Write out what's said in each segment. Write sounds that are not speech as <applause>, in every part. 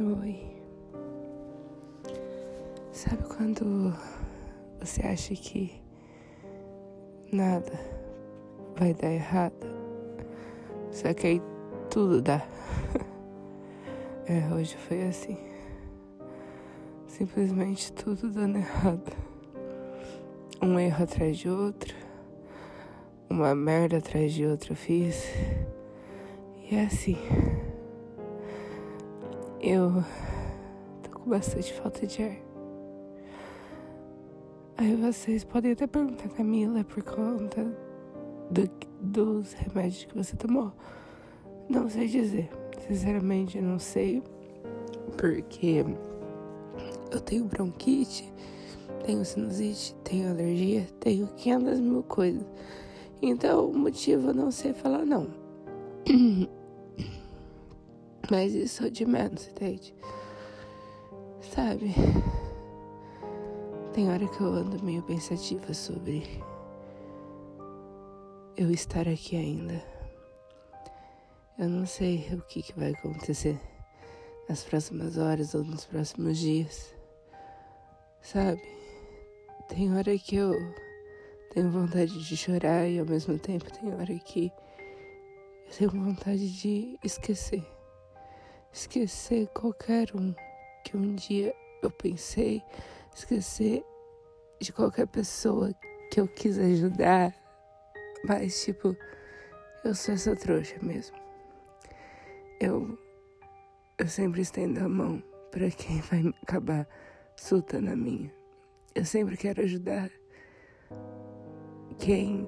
Oi. Sabe quando você acha que nada vai dar errado? Só que aí tudo dá. <laughs> É, hoje foi assim. Simplesmente tudo dando errado. Um erro atrás de outro. Uma merda atrás de outra eu fiz. E é assim. Eu tô com bastante falta de ar. Aí vocês podem até perguntar, Camila, por conta do, dos remédios que você tomou. Não sei dizer. Sinceramente, não sei. Porque eu tenho bronquite, tenho sinusite, tenho alergia, tenho 500 mil coisas. Então, o motivo eu não sei falar, não. <clears throat> Mas isso é de menos, entende? Sabe? Tem hora que eu ando meio pensativa sobre eu estar aqui ainda. Eu não sei o que, que vai acontecer nas próximas horas ou nos próximos dias. Sabe? Tem hora que eu tenho vontade de chorar e ao mesmo tempo tem hora que eu tenho vontade de esquecer esquecer qualquer um que um dia eu pensei, esquecer de qualquer pessoa que eu quis ajudar, mas tipo, eu sou essa trouxa mesmo. Eu eu sempre estendo a mão para quem vai acabar soltando na minha. Eu sempre quero ajudar quem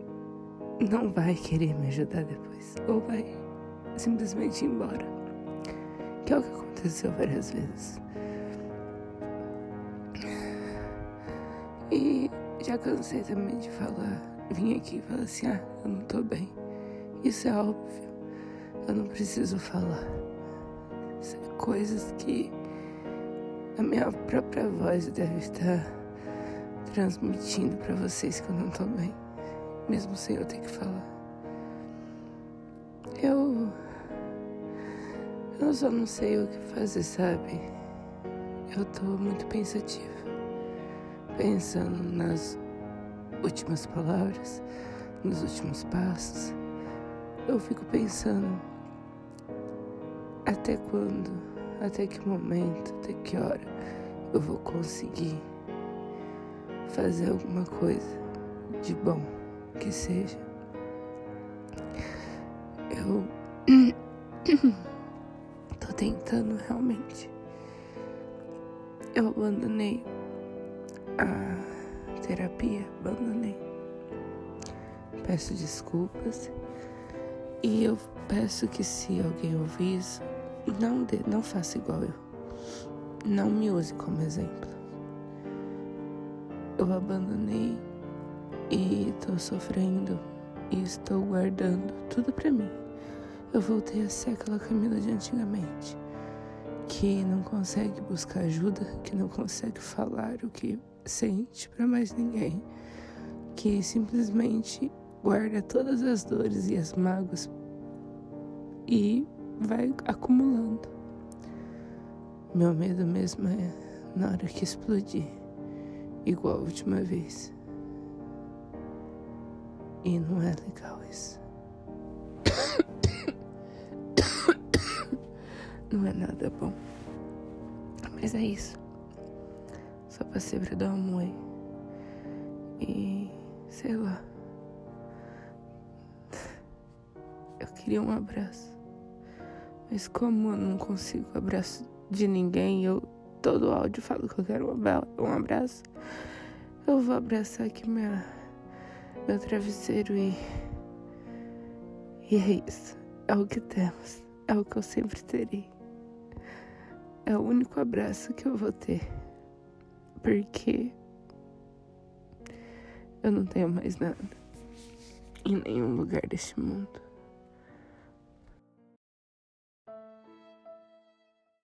não vai querer me ajudar depois ou vai simplesmente ir embora que é o que aconteceu várias vezes. E já cansei também de falar, vim aqui e falar assim: ah, eu não tô bem. Isso é óbvio, eu não preciso falar. São coisas que a minha própria voz deve estar transmitindo para vocês que eu não tô bem, mesmo sem eu ter que falar. Eu eu só não sei o que fazer, sabe? Eu tô muito pensativa. Pensando nas últimas palavras, nos últimos passos. Eu fico pensando até quando, até que momento, até que hora eu vou conseguir fazer alguma coisa de bom que seja. Eu <clears throat> realmente. Eu abandonei a terapia, abandonei. Peço desculpas e eu peço que se alguém ouvir isso, não, de, não faça igual eu. Não me use como exemplo. Eu abandonei e estou sofrendo e estou guardando tudo para mim eu voltei a ser aquela Camila de antigamente, que não consegue buscar ajuda, que não consegue falar o que sente para mais ninguém, que simplesmente guarda todas as dores e as mágoas e vai acumulando. Meu medo mesmo é na hora que explodir, igual a última vez. E não é legal isso. Não é nada bom. Mas é isso. Só passei pra dar um oi. E sei lá. Eu queria um abraço. Mas como eu não consigo abraço de ninguém, eu todo áudio falo que eu quero um abraço. Eu vou abraçar aqui minha, meu travesseiro e. E é isso. É o que temos. É o que eu sempre terei é o único abraço que eu vou ter. Porque eu não tenho mais nada em nenhum lugar deste mundo.